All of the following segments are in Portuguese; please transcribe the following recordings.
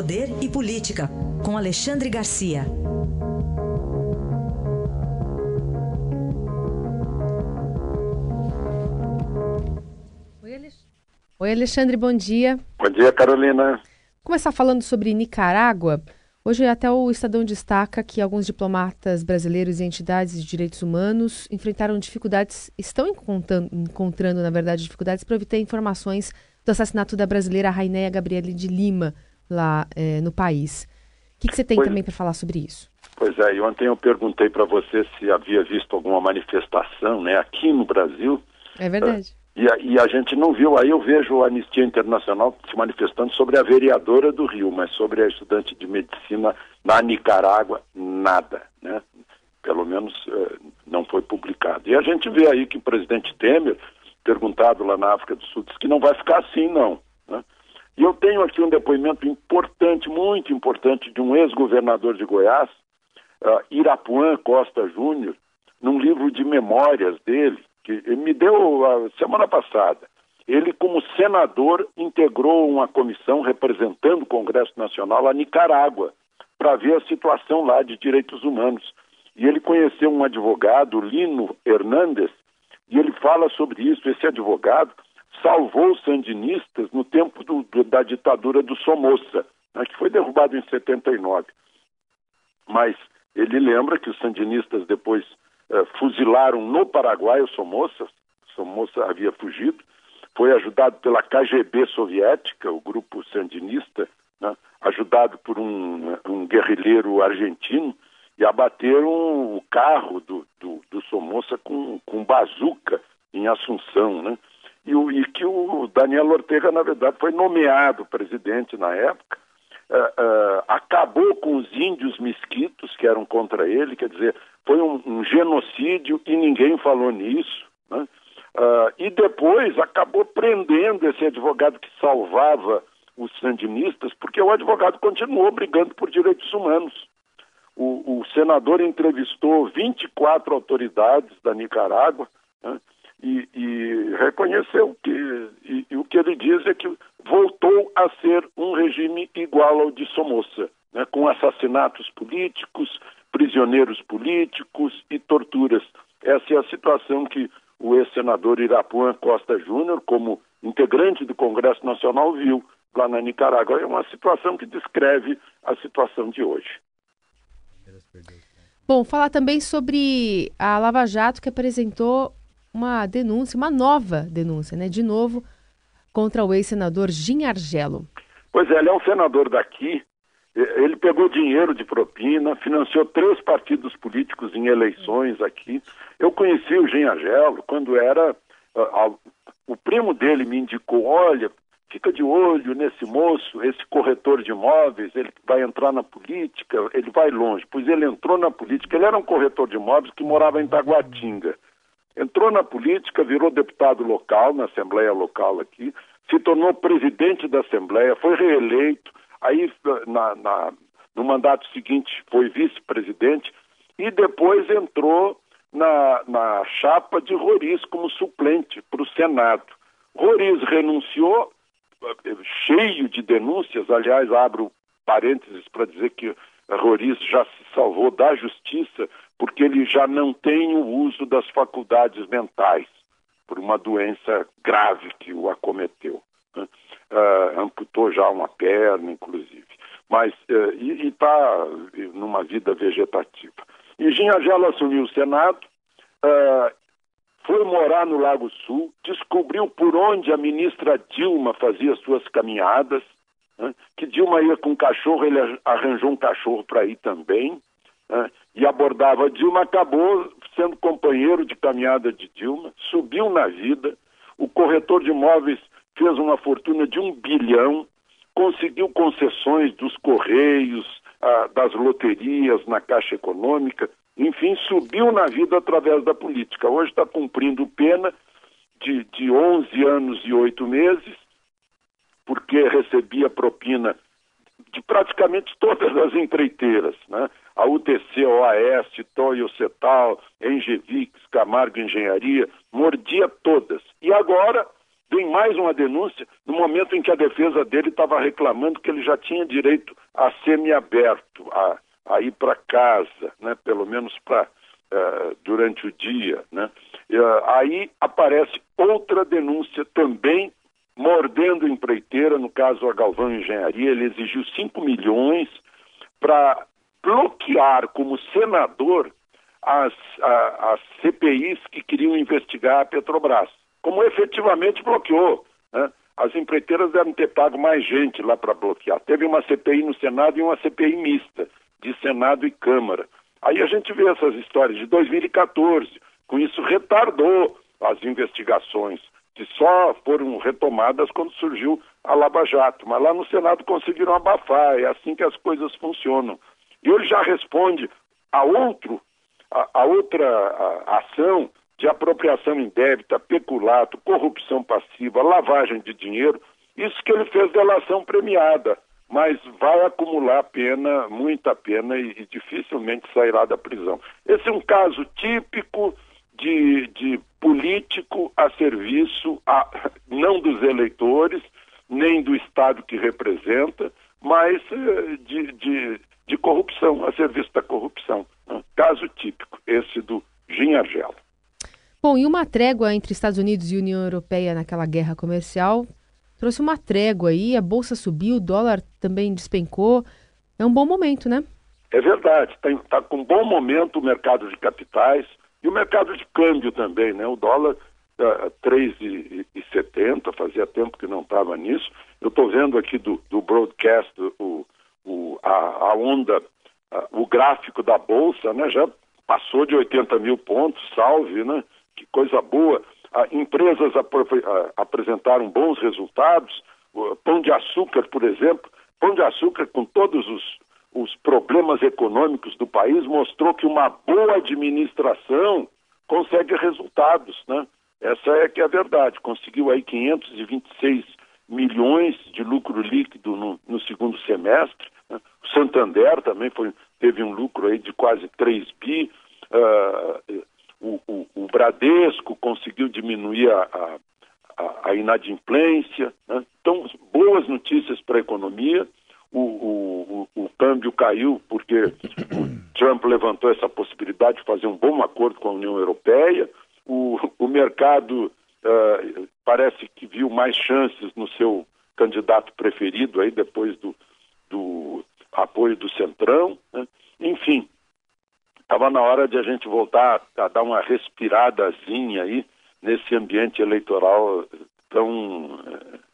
Poder e Política, com Alexandre Garcia. Oi, Alexandre, bom dia. Bom dia, Carolina. Começar falando sobre Nicarágua. Hoje até o Estadão destaca que alguns diplomatas brasileiros e entidades de direitos humanos enfrentaram dificuldades, estão encontrando, encontrando na verdade, dificuldades para obter informações do assassinato da brasileira Rainéia Gabriele de Lima, lá é, no país. O que, que você tem pois, também para falar sobre isso? Pois é, e ontem eu perguntei para você se havia visto alguma manifestação né, aqui no Brasil. É verdade. E a, e a, gente não viu, aí eu vejo a Anistia Internacional se manifestando sobre a vereadora do Rio, mas sobre a estudante de medicina na Nicarágua, nada, né? Pelo menos eh, não foi publicado. E a gente vê aí que o presidente Temer, perguntado lá na África do Sul, disse que não vai ficar assim, não. Né? E eu tenho aqui um depoimento importante, muito importante, de um ex-governador de Goiás, uh, Irapuã Costa Júnior, num livro de memórias dele, que me deu a semana passada. Ele, como senador, integrou uma comissão representando o Congresso Nacional a Nicarágua para ver a situação lá de direitos humanos. E ele conheceu um advogado, Lino Hernandes, e ele fala sobre isso. Esse advogado salvou os sandinistas no tempo do, do, da ditadura do Somoza, né, que foi derrubado em 79. Mas ele lembra que os sandinistas depois eh, fuzilaram no Paraguai o Somoza, Somoza havia fugido, foi ajudado pela KGB soviética, o grupo sandinista, né, ajudado por um, um, guerrilheiro argentino, e abateram o carro do, do, do Somoza com, com bazuca em Assunção, né? E, o, e que o Daniel Ortega, na verdade, foi nomeado presidente na época, uh, uh, acabou com os índios mesquitos que eram contra ele, quer dizer, foi um, um genocídio e ninguém falou nisso. Né? Uh, e depois acabou prendendo esse advogado que salvava os sandinistas, porque o advogado continuou brigando por direitos humanos. O, o senador entrevistou 24 autoridades da Nicarágua né? E, e, reconheceu que e, e, o que ele diz é que voltou a ser um regime igual ao de Somoza, né? com assassinatos políticos, prisioneiros políticos e torturas. Essa é a situação que o ex-senador Irapuã Costa Júnior, como integrante do Congresso Nacional, viu lá na Nicarágua. É uma situação que descreve a situação de hoje. Bom, falar também sobre a Lava Jato que apresentou uma denúncia, uma nova denúncia, né? De novo, contra o ex-senador Jim Argelo. Pois é, ele é um senador daqui, ele pegou dinheiro de propina, financiou três partidos políticos em eleições aqui. Eu conheci o Genhagelo quando era. Uh, o primo dele me indicou: olha, fica de olho nesse moço, esse corretor de imóveis, ele vai entrar na política, ele vai longe. Pois ele entrou na política, ele era um corretor de imóveis que morava em Taguatinga. Entrou na política, virou deputado local, na Assembleia Local aqui, se tornou presidente da Assembleia, foi reeleito aí na, na, no mandato seguinte foi vice-presidente e depois entrou na, na chapa de Roriz como suplente para o Senado. Roriz renunciou, cheio de denúncias, aliás, abro parênteses para dizer que Roriz já se salvou da justiça porque ele já não tem o uso das faculdades mentais por uma doença grave que o acometeu. Né? uh, amputou já uma perna, inclusive, mas uh, e está numa vida vegetativa. E Ginhagelo assumiu o Senado, uh, foi morar no Lago Sul, descobriu por onde a ministra Dilma fazia suas caminhadas, né? que Dilma ia com um cachorro, ele arranjou um cachorro para ir também, né? e abordava Dilma, acabou sendo companheiro de caminhada de Dilma, subiu na vida, o corretor de imóveis fez uma fortuna de um bilhão, conseguiu concessões dos Correios, das loterias na Caixa Econômica, enfim, subiu na vida através da política. Hoje está cumprindo pena de, de 11 anos e 8 meses, porque recebia propina de praticamente todas as empreiteiras, né? A UTC, OAS, Toyo Cetal, Engevix, Camargo Engenharia, mordia todas. E agora vem mais uma denúncia no momento em que a defesa dele estava reclamando que ele já tinha direito a semiaberto, a, a ir para casa, né? pelo menos para uh, eh, durante o dia. Né? Uh, aí aparece outra denúncia também caso a Galvão Engenharia, ele exigiu 5 milhões para bloquear como senador as, a, as CPIs que queriam investigar a Petrobras, como efetivamente bloqueou. Né? As empreiteiras devem ter pago mais gente lá para bloquear. Teve uma CPI no Senado e uma CPI mista, de Senado e Câmara. Aí a gente vê essas histórias de 2014, com isso retardou as investigações, que só foram retomadas quando surgiu a Lava Jato. Mas lá no Senado conseguiram abafar, é assim que as coisas funcionam. E ele já responde a outro a, a outra a, ação de apropriação indébita, peculato, corrupção passiva, lavagem de dinheiro, isso que ele fez delação premiada, mas vai acumular pena, muita pena e, e dificilmente sairá da prisão. Esse é um caso típico de, de político a serviço a, não dos eleitores, nem do Estado que representa, mas eh, de, de, de corrupção, a serviço da corrupção. Caso típico, esse do Gin Argelo. Bom, e uma trégua entre Estados Unidos e União Europeia naquela guerra comercial trouxe uma trégua aí, a bolsa subiu, o dólar também despencou. É um bom momento, né? É verdade, está com um bom momento o mercado de capitais e o mercado de câmbio também, né? O dólar uh, 3,70, fazia tempo que não estava nisso. Eu estou vendo aqui do, do broadcast o, o, a, a onda o gráfico da Bolsa, né, já passou de 80 mil pontos, salve, né? Que coisa boa. empresas ap apresentaram bons resultados. O Pão de Açúcar, por exemplo, Pão de Açúcar, com todos os, os problemas econômicos do país, mostrou que uma boa administração consegue resultados, né? Essa é que é a verdade. Conseguiu aí 526 milhões de lucro líquido no, no segundo semestre. Né? O Santander também foi, teve um lucro aí de quase 3 bi. Uh, o, o, o, Bradesco conseguiu diminuir a, a, a inadimplência. Né? Então, boas notícias para a economia. O, o, câmbio caiu porque o Trump levantou essa possibilidade de fazer um bom acordo com a União Europeia. O, o mercado uh, parece que viu mais chances no seu candidato preferido aí depois do, do apoio do Centrão, né? enfim, estava na hora de a gente voltar a dar uma respiradazinha aí nesse ambiente eleitoral tão,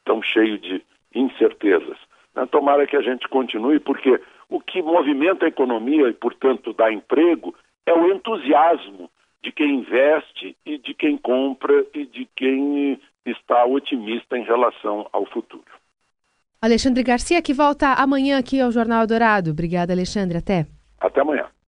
tão cheio de incertezas. Né? Tomara que a gente continue, porque o que movimenta a economia e, portanto, dá emprego é o entusiasmo de quem investe e de quem compra e de quem está otimista em relação ao futuro. Alexandre Garcia, que volta amanhã aqui ao Jornal Dourado. Obrigada, Alexandre. Até. Até amanhã.